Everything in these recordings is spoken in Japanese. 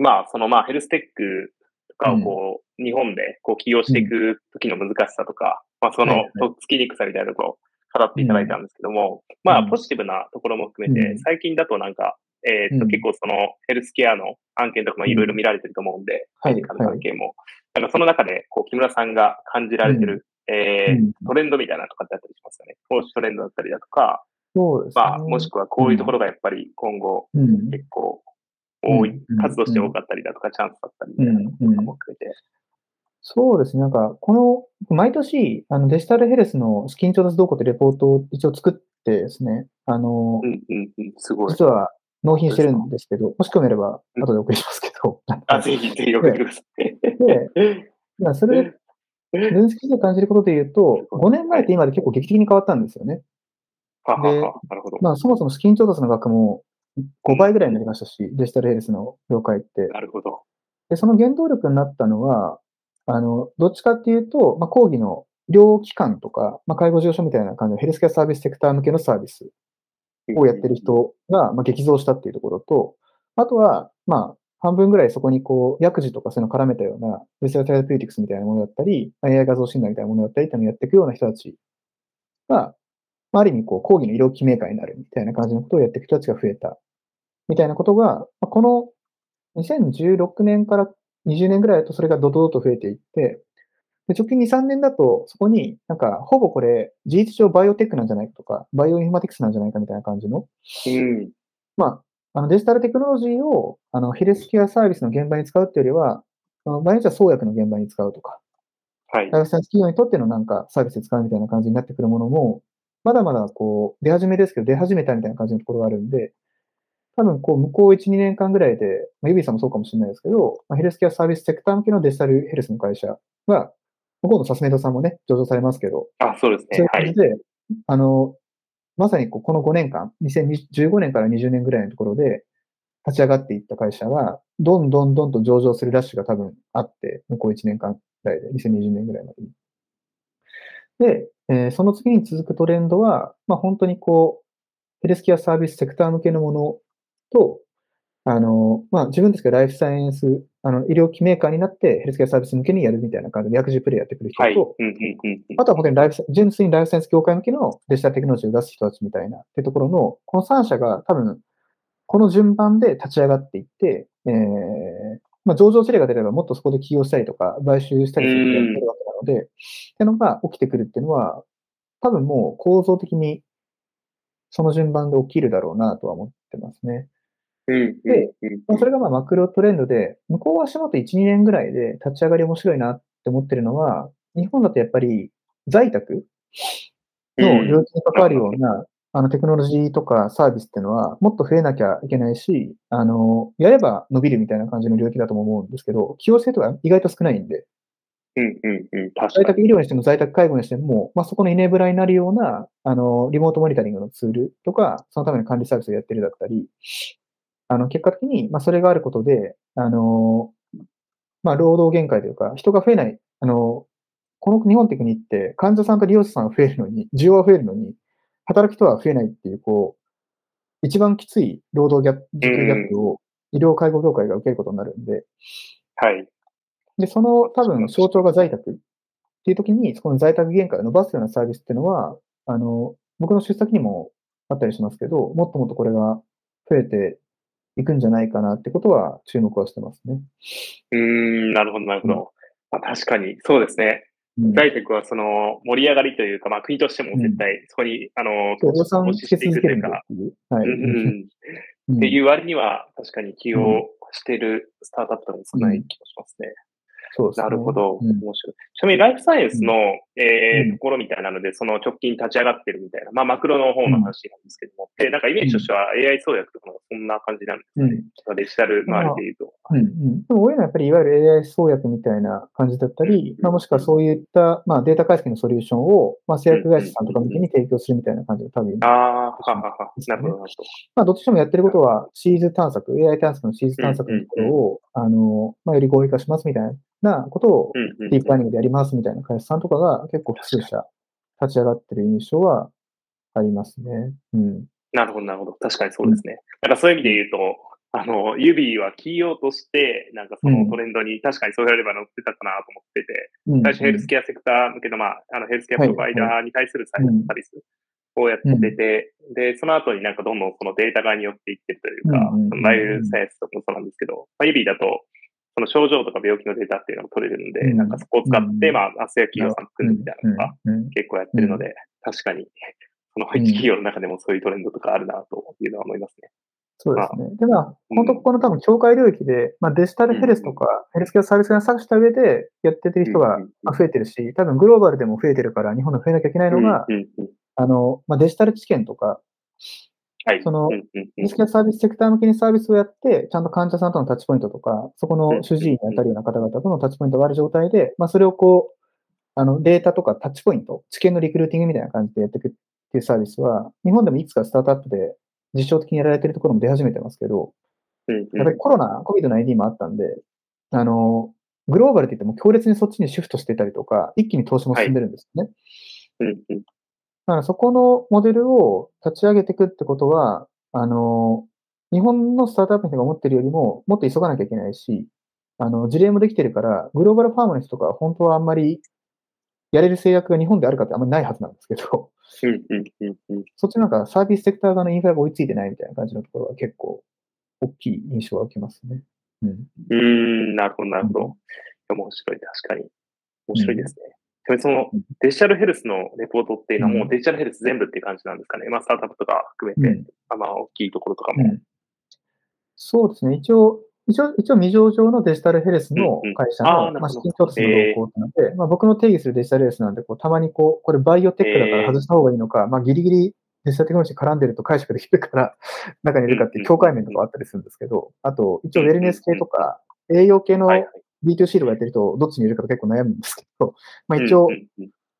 まあ、そのまあ、ヘルステックとかをこう、日本でこう起用していく時の難しさとか、まあ、その、とっつきにくさみたいなところを語っていただいたんですけども、まあ、ポジティブなところも含めて、最近だとなんか、えっと、結構そのヘルスケアの案件とかもいろいろ見られてると思うんで、はい。関係も。なんかその中で、こう、木村さんが感じられてる、えー、トレンドみたいなとかってあったりしますかね。投資トレンドだったりだとか、そうですね。まあ、もしくはこういうところがやっぱり今後、結構多い、数として多かったりだとか、チャンスだったりみたいなとも含めて。そうですね。なんか、この、毎年、あの、デジタルヘルスの資金調達動向ってレポートを一応作ってですね、あの、うんうんうん、すごい。実は納品してるんですけど、もしくめれば後で送りますけど。あ、ぜひぜひ送ってください。で、まあ、それで、分析して感じることで言うと、5年前って今で結構劇的に変わったんですよね。はははなるほど。まあ、そもそも資金調達の額も5倍ぐらいになりましたし、デジタルヘルスの業界って。なるほど。で、その原動力になったのは、あの、どっちかっていうと、まあ、講義の医療機関とか、まあ、介護事業所みたいな感じのヘルスケアサービスセクター向けのサービスをやってる人が、まあ、激増したっていうところと、あとは、まあ、半分ぐらいそこにこう、薬事とかそういうのを絡めたような、デジタルテラピューティクスみたいなものだったり、AI 画像診断みたいなものだったりっていうのをやっていくような人たちが、ある意味こう、広義の医療機器メーカーになるみたいな感じのことをやっていく人たちが増えた。みたいなことが、この2016年から20年ぐらいだとそれがドドドと増えていって、で直近2、3年だと、そこになんか、ほぼこれ、事実上バイオテックなんじゃないかとか、バイオインフォマティクスなんじゃないかみたいな感じの、うん、まあ、あのデジタルテクノロジーをあのヘルスケアサービスの現場に使うっていうよりは、あの場合によっては創薬の現場に使うとか、はい。ライフサイエンス企業にとってのなんかサービスで使うみたいな感じになってくるものも、まだまだこう、出始めですけど、出始めたみたいな感じのところがあるんで、多分こう、向こう1、2年間ぐらいで、まあ、ユビーさんもそうかもしれないですけど、まあ、ヘルスケアサービスセクター向けのデジタルヘルスの会社が、向こうのサスメドさんもね、上場されますけど、あ、そうですね。そういう感じで、はい、あの、まさにこの5年間、2015年から20年ぐらいのところで、立ち上がっていった会社が、どんどんどんと上場するラッシュが多分あって、向こう1年間ぐらいで、2020年ぐらいまでに。で、えー、その次に続くトレンドは、まあ本当にこう、ヘルスケアサービスセクター向けのものと、あの、まあ、自分たちがライフサイエンス、あの、医療機メーカーになってヘルスケアサービス向けにやるみたいな感じで薬事プレイやってくる人と、はいあとは本当にライフ、純粋にライフサイエンス業界向けのデジタルテクノロジーを出す人たちみたいなってところの、この3社が多分、この順番で立ち上がっていって、えー、まあ、上場事例が出ればもっとそこで起業したりとか、買収したりするるわけなので、っていうのが起きてくるっていうのは、多分もう構造的にその順番で起きるだろうなとは思ってますね。で、まあ、それがまあマクロトレンドで、向こう足元1、2年ぐらいで立ち上がり面白いなって思ってるのは、日本だとやっぱり在宅の領域に関わるような、あのテクノロジーとかサービスっていうのはもっと増えなきゃいけないし、あの、やれば伸びるみたいな感じの領域だと思うんですけど、起用性とか意外と少ないんで、うんうんうん、在宅医療にしても在宅介護にしても、まあ、そこのイネブラになるような、あの、リモートモニタリングのツールとか、そのための管理サービスをやってるだったり、あの、結果的に、まあ、それがあることで、あの、まあ、労働限界というか、人が増えない、あの、この日本って国って、患者さんと利用者さんが増えるのに、需要は増えるのに、働く人は増えないっていう、こう、一番きつい労働ギャップ、ギャップを医療介護業界が受けることになるんで、はい。で、その多分象徴が在宅っていう時に、そこの在宅限界を伸ばすようなサービスっていうのは、あの、僕の出先にもあったりしますけど、もっともっとこれが増えていくんじゃないかなってことは注目はしてますね。うん、なるほど、なるほど。うん、まあ、確かに、そうですね。在宅はその盛り上がりというか、まあ国としても絶対そこに、あの、投資していくというか、はい、うんっていう割には確かに起用しているスタートアップとかも少ない気がしますね。そうですね。なるほど。面白い。ちなみに、ライフサイエンスの、えー、ところみたいなので、その直近立ち上がってるみたいな、まあ、マクロの方の話なんですけども、で、なんかイメージとしては AI 創薬とかもそんな感じなんですかね。うん、デジタル周りで言うと。うんうん。でも、やっぱりいわゆる AI 創薬みたいな感じだったり、まあ、もしくはそういった、まあ、データ解析のソリューションを、まあ、製薬会社さんとか向けに提供するみたいな感じの多分、ああ、ははは。なるほど、なるほど。まあ、どっちでもやってることは、シーズ探索、AI 探索のシーズ探索のところを、あの、まあ、より合理化しますみたいななことをディープラーニングでやりますみたいな会社さんとかが結構複数社立ち上がってる印象はありますね。うん。なるほど、なるほど。確かにそうですね。だからそういう意味で言うと、あの、指はキー用として、なんかそのトレンドに確かにそうやれば乗ってたかなと思ってて、うん、最初ヘルスケアセクター向けの、まあ、あのヘルスケアプロバイダーに対するサービスをやってて、うん、で、その後になんかどんどんそのデータ側に寄っていってるというか、うん、ライフサイエンスとかもそうなんですけど、まあ、指だと、その症状とか病気のデータっていうのも取れるんで、なんかそこを使って、まあ、アスや企業さん組むみたいなのが結構やってるので、確かに、その一企業の中でもそういうトレンドとかあるなというのは思いますね。そうですね。で、まあ、本当この多分境界領域で、まあ、デジタルヘルスとか、ヘルスケアサービスが探した上でやっててる人が増えてるし、多分グローバルでも増えてるから、日本で増えなきゃいけないのが、あの、まあ、デジタル知見とか、はい、その、ヘルスケアサービスセクター向けにサービスをやって、ちゃんと患者さんとのタッチポイントとか、そこの主治医に当たるような方々とのタッチポイントがある状態で、まあ、それをこう、あの、データとかタッチポイント、知見のリクルーティングみたいな感じでやっていくっていうサービスは、日本でもいくつかスタートアップで実証的にやられてるところも出始めてますけど、やっぱりコロナ、COVID-19 もあったんで、あの、グローバルって言っても強烈にそっちにシフトしてたりとか、一気に投資も進んでるんですね。はい、だからそこのモデルを立ち上げていくってことは、あの、日本のスタートアップの人が思ってるよりも、もっと急がなきゃいけないし、あの、事例もできてるから、グローバルファームの人とか本当はあんまりやれる制約が日本であるかってあんまりないはずなんですけど、そっちなんかサービスセクター側のインフラが追いついてないみたいな感じのところは結構大きい印象が受けますね。うん。うん、なるほど、なるほど。面白い、確かに。面白いですね。うん、そのデジタルヘルスのレポートっていうのはもうデジタルヘルス全部っていう感じなんですかね。まあ、スタートアップとか含めて、うん、まあ、大きいところとかも。そうですね。一応、一応、一応未上場のデジタルヘルスの会社の、うんうん、まあ、資金調達の動向なので、まあ、僕の定義するデジタルヘルスなんで、こう、たまにこう、これバイオテックだから外した方がいいのか、えー、まあ、ギリギリデジタルテクノロジー絡んでると解釈できるから、中にいるかっていう境界面とかあったりするんですけど、あと、一応ウェルネス系とか、栄養系の B2C とかやってると、どっちにいるか結構悩むんですけど、まあ一応、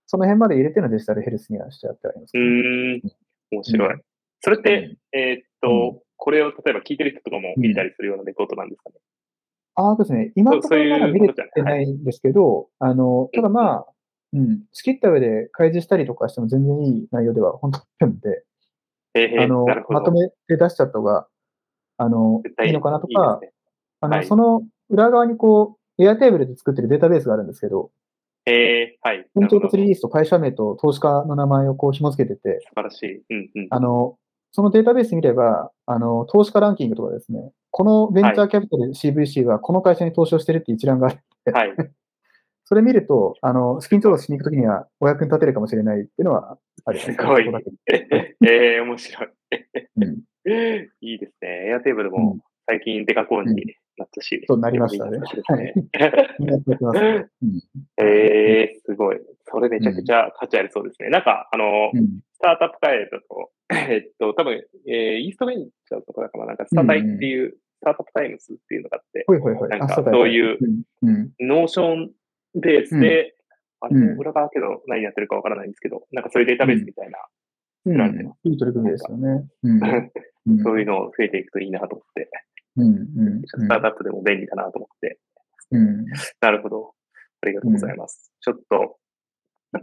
その辺まで入れてのデジタルヘルスにはしてやってあります、ね。うん、面白い。それって、えっと、これを例えば聞いてる人とかも見たりするようなレポートなんですかね？ああですね。今のところまだ見れてないんですけど、あの、ただまあ、うん、仕切った上で開示したりとかしても全然いい内容では本当にあるんで、えー、あの、まとめて出しちゃった方が、あの、いいのかなとか、あの、はい、その裏側にこう、エアテーブルで作ってるデータベースがあるんですけど、えー、はい。本調達リリースと会社名と投資家の名前をこう紐付けてて、素晴らしい。うんうん。あの、そのデータベース見れば、あの、投資家ランキングとかですね、このベンチャーキャピタル CVC はこの会社に投資をしてるって一覧があって、はい。それ見ると、あの、スキン調達しに行くときにはお役に立てるかもしれないっていうのはあります。すごい。え えー、面白い。うん、いいですね。エアテーブルも最近デカコンになったし。そうなりましたね。はい。ええー、すごい。それめちゃくちゃ価値ありそうですね。なんか、あの、スタートアップ会だと、えっと、多分、えー、イーストベンチャーとかだから、なんか、スタタイっていう、スタートアップタイムスっていうのがあって、なんか、そういう、 Notion ベースで、あれ、裏側けど何やってるかわからないんですけど、なんかそういうデータベースみたいな、うん、いい取り組みですよね。そういうの増えていくといいなと思って、スタートアップでも便利だなと思って。なるほど。ありがとうございます。ちょっと、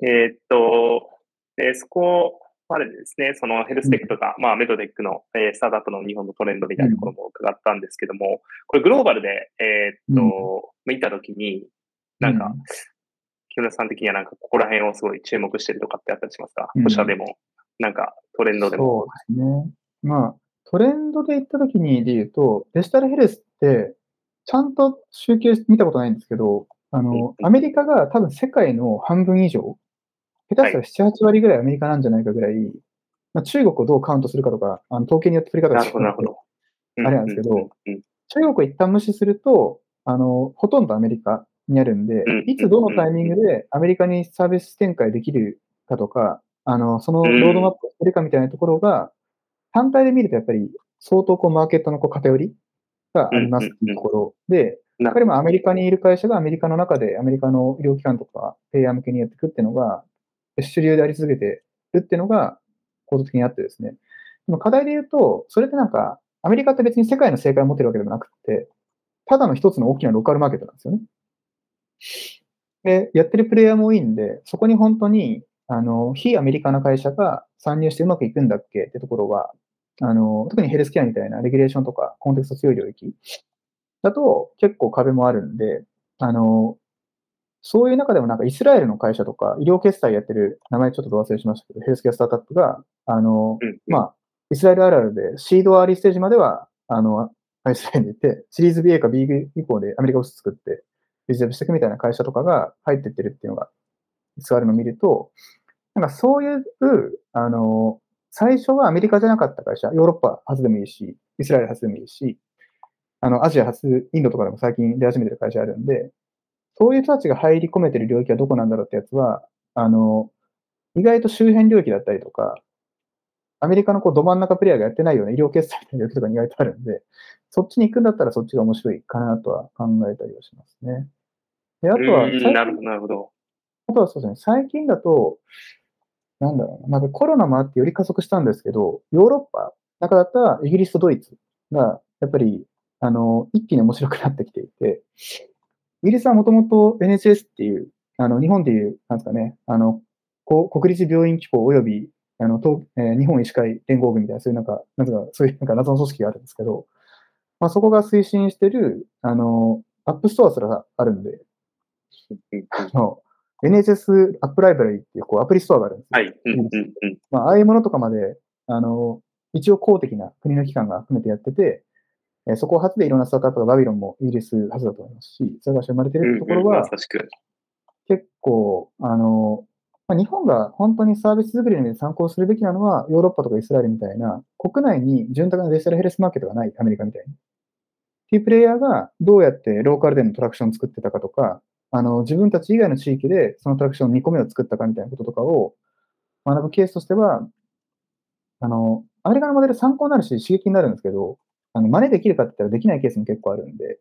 えっと、えそこまでですね、そのヘルステックとか、まあメドテックの、えスタートアップの日本のトレンドみたいなところも伺ったんですけども、これグローバルで、えっと、見たときに、なんか、木村さん的にはなんかここら辺をすごい注目してるとかってあったりしますか？保社でも、なんかトレンドでも。そうですね。まあ、トレンドで言ったときにで言うと、デジタルヘルスって、ちゃんと集計見たことないんですけど、あの、アメリカが多分世界の半分以上、下手したら7、8割ぐらいアメリカなんじゃないかぐらい、まあ、中国をどうカウントするかとか、あの統計によって取り方が違うあれなんですけど、中国を一旦無視すると、あの、ほとんどアメリカにあるんで、いつどのタイミングでアメリカにサービス展開できるかとか、あの、そのロードマップをしてるかみたいなところが、単体で見るとやっぱり相当こうマーケットのこう偏りがありますっていうところで、やっぱりまあアメリカにいる会社がアメリカの中でアメリカの医療機関とかペイヤー向けにやっていくっていうのが主流であり続けてるっていうのが構造的にあってですね。でも課題で言うと、それってなんかアメリカって別に世界の正解を持ってるわけでもなくて、ただの一つの大きなローカルマーケットなんですよね。で、やってるプレイヤーも多いんで、そこに本当に、あの、非アメリカの会社が参入してうまくいくんだっけってところは、あの、特にヘルスケアみたいなレギュレーションとかコンテクスト強い領域だと結構壁もあるんで、あの、そういう中でもなんかイスラエルの会社とか医療決済やってる名前ちょっと忘れしましたけど、ヘルスケアスタートアップが、あの、うんまあ、イスラエルあるあるでシードアーリーステージまでは、あの、イスラエルにいて、シリーズ B か B 以降でアメリカを作って、ビジネスしていくみたいな会社とかが入ってってるっていうのが、いつあるのを見ると、なんかそういう、あの、最初はアメリカじゃなかった会社、ヨーロッパ初でもいいし、イスラエル初でもいいし、あの、アジア初、インドとかでも最近出始めてる会社あるんで、そういう人たちが入り込めてる領域はどこなんだろうってやつは、あの、意外と周辺領域だったりとか、アメリカのこうど真ん中プレイヤーがやってないような医療決済みたいな領域とかに意外とあるんで、そっちに行くんだったらそっちが面白いかなとは考えたりはしますね。で、あとはうん最なるほど、なるほど。あとはそうですね、最近だと、なんだろうな、なんかコロナもあってより加速したんですけど、ヨーロッパ、中だったらイギリスとドイツが、やっぱり、あの、一気に面白くなってきていて、イギリスはもともと NHS っていう、あの、日本でいう、なんですかね、あの、国立病院機構及び、あの、東えー日本医師会連合軍みたいな、そういうなんか、なんか、そういうなんか謎の組織があるんですけど、まあ、そこが推進してる、あの、 App Store すらあるんで、うん。あの、NHS アップライブラリーっていうこうアプリストアがあるんですよ。はい。うんうんうん。まあ、ああいうものとかまで、あの、一応公的な国の機関が含めてやってて、えーそこ初でいろんなスタートアップがバビロンもイギリス初だと思いますし、それが生まれてるところうんうんは。結構、あの、まあ、日本が本当にサービス作りの上で参考するべきなのは、ヨーロッパとかイスラエルみたいな、国内に潤沢なデジタルヘルスマーケットがない、アメリカみたいに。っていうプレイヤーがどうやってローカルでのトラクションを作ってたかとか、あの、自分たち以外の地域でそのトラクション2個目を作ったかみたいなこととかを学ぶケースとしては、あの、アメリカのモデル参考になるし刺激になるんですけど、あの、真似できるかって言ったらできないケースも結構あるんで、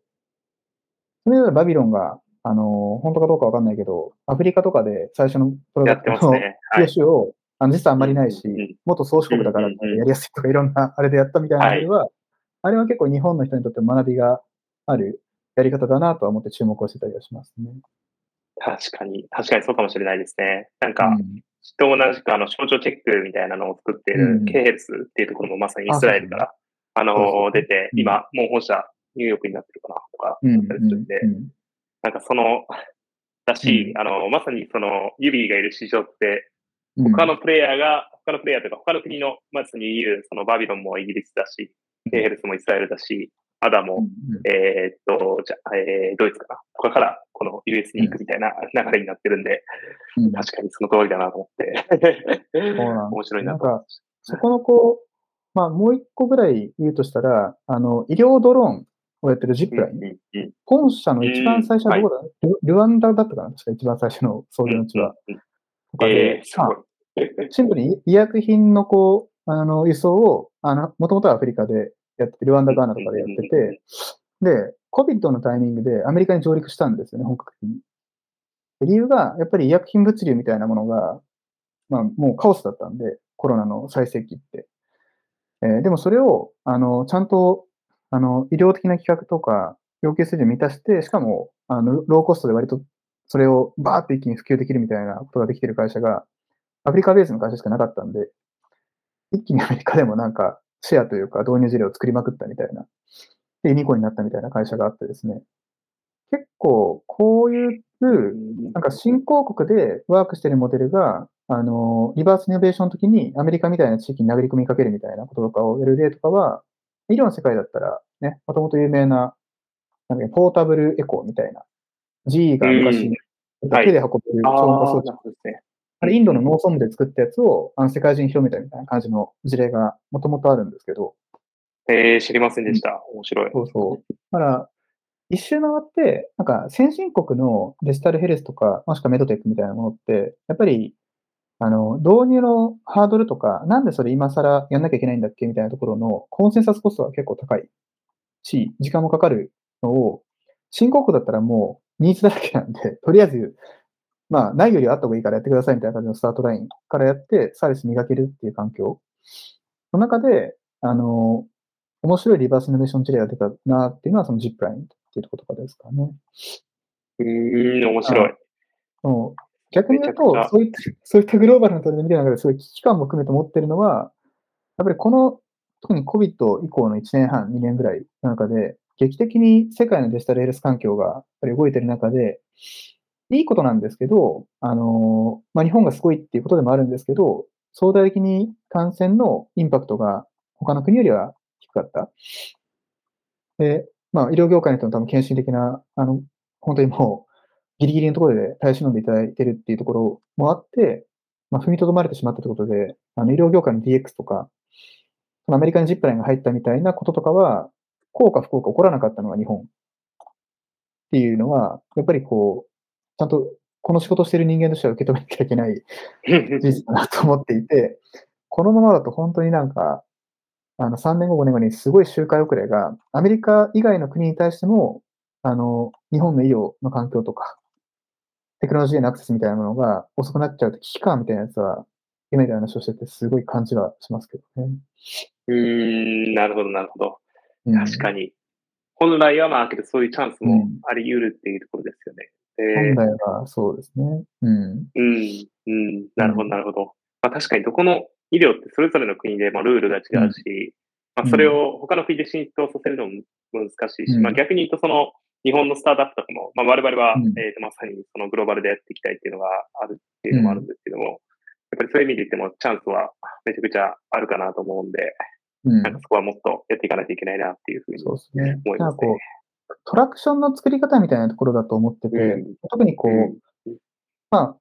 それではバビロンが、あの、本当かどうかわかんないけど、アフリカとかで最初のプロダクトのてますね。はい。業種を、あの、実はあんまりないし元宗主国だからやりやすいとかいろんなあれでやったみたいなモデルは、あれは結構日本の人にとって学びがあるやり方だなとは思って注目をしてたりはしますね。確かに、確かにそうかもしれないですね。なんか、うん。と同じくあの象徴チェックみたいなのを作っていうん。る K ヘルスっていうところもまさにイスラエルから、あの、出て、うん。今、もう本社、ニューヨークになってるかなとか、うんあったりするんで、うんなんかその、だし、うん。あの、まさにその、ユビーがいる市場って、うん。他のプレイヤーが、他のプレイヤーというか、他の国の、まさに言う、そのバビロンもイギリスだし、K ヘルスもイスラエルだし、アダも、うんえーっと、じゃあ、えー、ドイツかな？他から、この US に行くみたいな流れになってるんで、うん確かにその通りだなと思って。面白いなと。なんか、そこのこう、まあもう一個ぐらい言うとしたら、あの、医療ドローンをやってるジップライン。本社の一番最初はどこだ、ルルワンダだったかな？確か一番最初の創業のうちは。うんうんとかでえー。シンプルに医薬品のこう、あの、輸送を、あの、もともとはアフリカでやってて、ルワンダ、ガーナとかでやってて、で、COVID のタイミングでアメリカに上陸したんですよね、本格的に。で理由が、やっぱり医薬品物流みたいなものが、まあ、もうカオスだったんで、コロナの最盛期って。えーでもそれを、あの、ちゃんと、あの、医療的な企画とか、要求水準を満たして、しかも、あの、ローコストで割と、それをバーって一気に普及できるみたいなことができてる会社が、アフリカベースの会社しかなかったんで、一気にアメリカでもなんか、シェアというか導入事例を作りまくったみたいな、で、ユニコーンになったみたいな会社があってですね、結構、こういう、なんか新興国でワークしてるモデルが、あの、リバースイノベーションの時にアメリカみたいな地域に殴り込みかけるみたいなこととかをやる例とかは、医療の世界だったら、ね、もともと有名な、なんかねポータブルエコーみたいな、GE が昔、はい。手で運べる超音波装置ね。あれ、インドの農村部で作ったやつを、あの、世界中に広めたみたいな感じの事例がもともとあるんですけど、えー、知りませんでした。面白い。そうそう。だから、一周回って、なんか、先進国のデジタルヘルスとか、もしくはメドテックみたいなものって、やっぱり、あの、導入のハードルとか、なんでそれ今更やんなきゃいけないんだっけみたいなところのコンセンサスコストが結構高いし、時間もかかるのを、新興国だったらもうニーズだらけなんで、とりあえず、まあ、ないよりはあった方がいいからやってくださいみたいな感じのスタートラインからやって、サービス磨けるっていう環境。その中で、あの、面白いリバースイノベーション事例が出たなっていうのは、そのジップラインっていうところとかですかね。うーん、面白い。そう逆に言うとそういった、そういったグローバルなトレンド見てる中ですごい危機感も含めて持ってるのは、やっぱりこの特に COVID 以降の1年半、2年ぐらいの中で、劇的に世界のデジタルヘルス環境がやっぱり動いてる中で、いいことなんですけど、あの、まあ、日本がすごいっていうことでもあるんですけど、相対的に感染のインパクトが他の国よりは低かった。で、まあ、医療業界の人の多分献身的な、あの、本当にもう、ギリギリのところで耐え忍んでいただいてるっていうところもあって、まあ、踏みとどまれてしまったということで、あの、医療業界の DX とか、そのアメリカにジップラインが入ったみたいなこととかは、効果不効果起こらなかったのが日本っていうのは、やっぱりこう、ちゃんとこの仕事をしている人間としては受け止めなきゃいけない事実だなと思っていて、このままだと本当になんか、あの、3年後、5年後にすごい周回遅れが、アメリカ以外の国に対しても、あの、日本の医療の環境とか、テクノロジーへのアクセスみたいなものが遅くなっちゃうと危機感みたいなやつは、今で話をしててすごい感じはしますけどね。うん、なるほど、なるほど。確かに。本来はまあ、けどそういうチャンスもあり得るっていうところですよね。本来はそうですね。うん。うん、うん。なるほど、なるほど。まあ確かにどこの医療ってそれぞれの国でまあルールが違うし、まあそれを他の国で浸透させるのも難しいし、まあ逆に言うとその日本のスタートアップとかも、まあ我々は、えっとまさにそのグローバルでやっていきたいっていうのがあるっていうのもあるんですけども、やっぱりそういう意味で言ってもチャンスはめちゃくちゃあるかなと思うんで、なんかそこはもっとやっていかないといけないなっていうふうに思いますね。トラクションの作り方みたいなところだと思ってて、うん、特にこう、うん、まあ、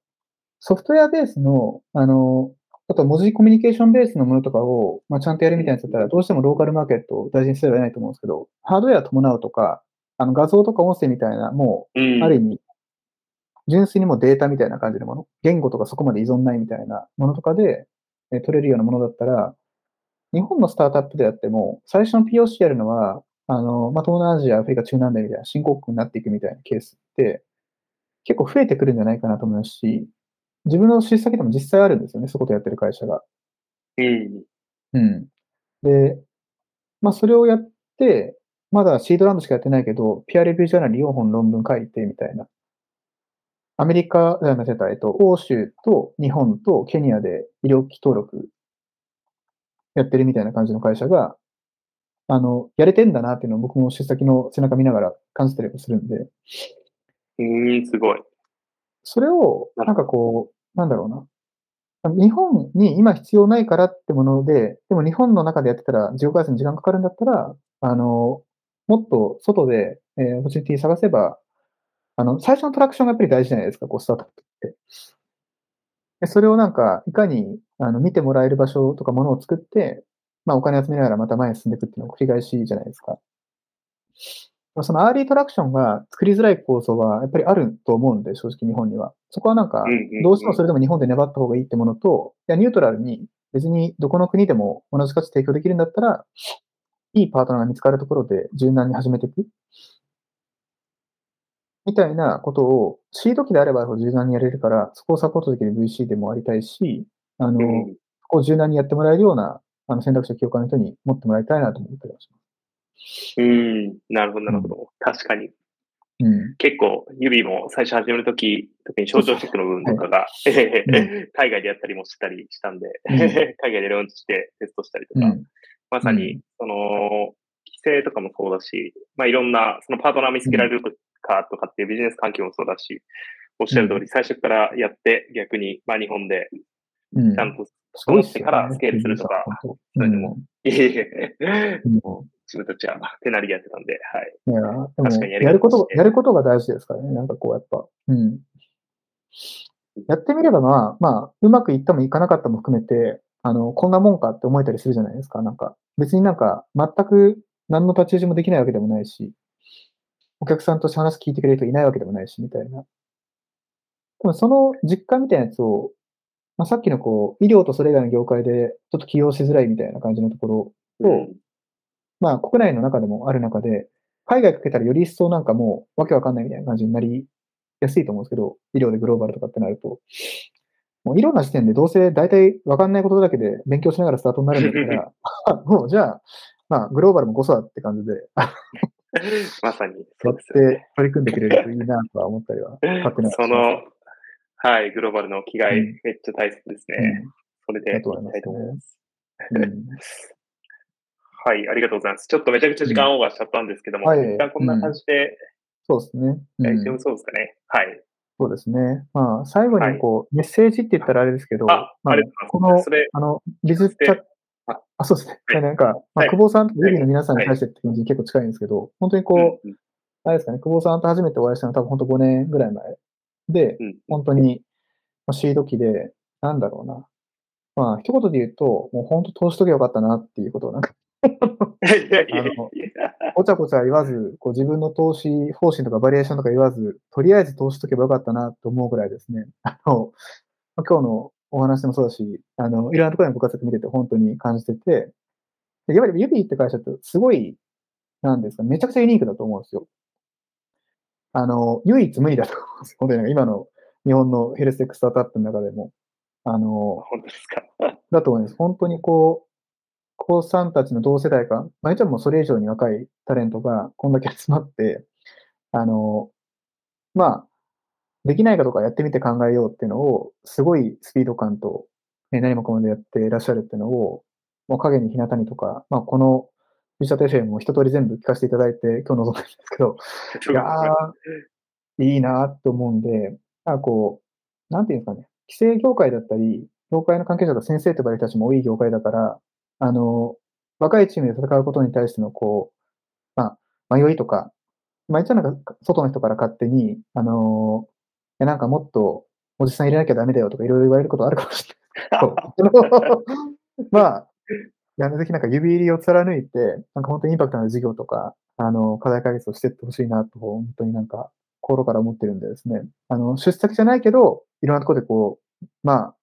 ソフトウェアベースの、あの、あと文字コミュニケーションベースのものとかを、まあ、ちゃんとやるみたいなやつだったら、どうしてもローカルマーケットを大事にすればいないと思うんですけど、ハードウェア伴うとか、あの画像とか音声みたいな、もう、ある意味、純粋にもデータみたいな感じのもの、言語とかそこまで依存ないみたいなものとかで、え取れるようなものだったら、日本のスタートアップであっても、最初の POC やるのは、あの、まあ、東南アジア、アフリカ、中南米みたいな新興国になっていくみたいなケースって、結構増えてくるんじゃないかなと思いますし、自分の出先でも実際あるんですよね、そことやってる会社が。うん。うん。で、まあ、それをやって、まだシードランドしかやってないけど、ピアレビュージャーナル4本論文書いてみたいな。アメリカ、じゃなせた、えっと、欧州と日本とケニアで医療機登録やってるみたいな感じの会社が、あの、やれてんだなっていうのを僕も出先の背中見ながら感じたりもするんで。うん、すごい。それを、なんかこう、なんだろうな。日本に今必要ないからってもので、でも日本の中でやってたら、自己開発に時間かかるんだったら、あの、もっと外で、えー、 opportunity 探せば、あの、最初の traction がやっぱり大事じゃないですか、こう、スタートアップって。でそれをなんか、いかに、あの、見てもらえる場所とかものを作って、まあお金集めながらまた前に進んでいくっていうのを繰り返しじゃないですか。その early traction が作りづらい構造はやっぱりあると思うんで、正直日本には。そこはなんか、どうしてもそれでも日本で粘った方がいいってものと、いや、ニュートラルに別にどこの国でも同じ価値提供できるんだったら、いいパートナーが見つかるところで柔軟に始めていく。みたいなことを、シード機であれば柔軟にやれるから、そこをサポートできる VC でもありたいし、あの、そこを柔軟にやってもらえるようなあの選択肢を教科の人に持ってもらいたいなと思ったりはします。うん、なるほど、なるほど。うん、確かに。うん、結構、指も最初始めるとき、特に症状チェックの部分とかが、はい、海外でやったりもしたりしたんで、うん、海外でローンチしてテストしたりとか、まさに、その、規制とかもそうだし、まあいろんな、そのパートナー見つけられるかとかっていうビジネス環境もそうだし、おっしゃる通り、最初からやって逆に、まあ日本で、ちゃんとそうしてからスケールするとか、そういうのも、いえいえ、自分たちは手なりやってたんで、はい。いや、確かにやること、やることが大事ですからね、なんかこうやっぱ。うん。やってみればまあ、まあ、うまくいったもいかなかったも含めて、あの、こんなもんかって思えたりするじゃないですか。なんか、別になんか、全く何の立ち打ちもできないわけでもないし、お客さんとして話聞いてくれる人いないわけでもないし、みたいな。でもその実感みたいなやつをまあ、さっきのこう、医療とそれ以外の業界でちょっと起用しづらいみたいな感じのところ。と、うん、まあ、国内の中でもある中で、海外かけたらより一層なんかもうわけわかんないみたいな感じになりやすいと思うんですけど、医療でグローバルとかってなると、もういろんな視点でどうせ大体わかんないことだけで勉強しながらスタートになるんだったら、もうじゃあ、まあ、グローバルもこそだって感じで、まさに。そうって取り組んでくれるといいなとは思ったりは、その、はい、グローバルの気概、めっちゃ大切ですね。それでいきたいと思います。はい、ありがとうございます。ちょっとめちゃくちゃ時間オーバーしちゃったんですけども、うん、一旦こんな感じで、そうですね。大丈夫そうですかね。はい。そうですね。まあ、最後にこう、はい、メッセージって言ったらあれですけど、あ、まあ、あこの、あの、リズチャット、あ、そうですね。はい、なんか、まあ、久保さんとユビの皆さんに対してって感じに結構近いんですけど、本当にこう、あれですかね、久保さんと初めてお会いしたのは多分本当5年ぐらい前で、本当に、まあ、シード期で、なんだろうな。まあ、一言で言うと、もう本当投資とけよかったなっていうことをなんかごちゃごちゃ言わず、こう自分の投資方針とかバリエーションとか言わず、とりあえず投資とけばよかったなと思うぐらいですね。あの、今日のお話もそうだし、あの、いろんなところにご活躍見てて本当に感じてて、でやっぱりユビーって会社ってすごい、なんですか、めちゃくちゃユニークだと思うんですよ。あの、唯一無二だと思うんですよ。本当に今の日本のヘルステックスタートアップの中でも。あの、本当ですか？だと思います。本当にこう、高3たちの同世代か、まあ、一応もうそれ以上に若いタレントがこんだけ集まって、あの、まあ、できないかどうかやってみて考えようっていうのを、すごいスピード感と、ね、何もかもでやっていらっしゃるっていうのを、もう影に日向にとか、まあ、この、ビジタテフェも一通り全部聞かせていただいて、今日臨んだんですけど、いやー、いいなと思うんで、なんかこう、なんていうんですかね、規制業界だったり、業界の関係者が先生と呼ばれる人たちも多い業界だから、あの、若いチームで戦うことに対しての、こう、まあ、迷いとか、まあ、一応なんか、外の人から勝手に、あの、いやなんかもっと、おじさん入れなきゃダメだよとかいろいろ言われることあるかもしれない まあ、いや、ぜひなんか指入りを貫いて、なんか本当にインパクトのある事業とか、あの、課題解決をしていってほしいなと、本当になんか、心から思ってるんでですね、あの、出席じゃないけど、いろんなところでこう、まあ、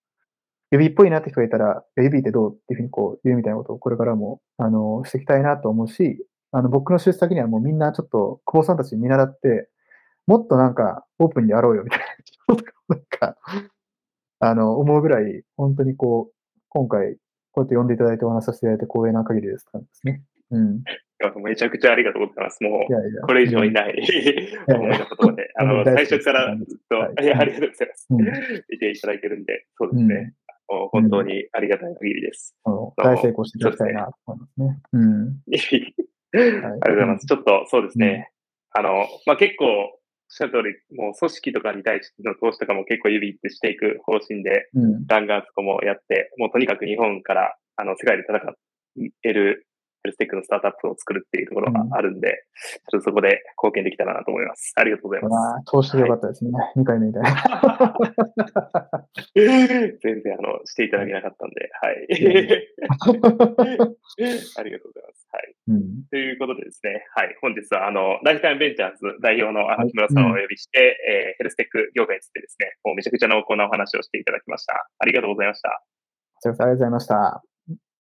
指っぽいなって人がいたら、指ってどうっていうふうにこう言うみたいなことをこれからも、あの、していきたいなと思うし、あの、僕の出先にはもうみんなちょっと、久保さんたち見習って、もっとなんか、オープンにやろうよみたいな、なんか、あの、思うぐらい、本当にこう、今回、こうやって呼んでいただいてお話しさせていただいて光栄な限りですからですね。うん。めちゃくちゃありがとうございます。もう、これ以上いない、思いの言葉で、あの、最初からずっと、いや、ありがとうございます。見ていただいてるんで、そうですね。本当にありがたい限りです。大成功していただきたいなと思いますね。うん。ありがとうございます。ちょっと、そうですね。あの、まあ、結構、しゃる通り、もう組織とかに対しての投資とかも結構指ってしていく方針で、ガンガンそこもやって、もうとにかく日本から、あの、世界で戦えるヘルステックのスタートアップを作るっていうところがあるんで、うん、ちょっとそこで貢献できたらなと思います。ありがとうございます。投資でよかったですね。はい、2回目みたいな。全然、あの、していただけなかったんで、はい。ありがとうございます。はい。うん、ということでですね、はい。本日は、あの、ライフタイムベンチャーズ代表の木村さんをお呼びして、はいうん、えー、ヘルステック業界についてですね、もうめちゃくちゃ濃厚なお話をしていただきました。ありがとうございました。ありがとうございました。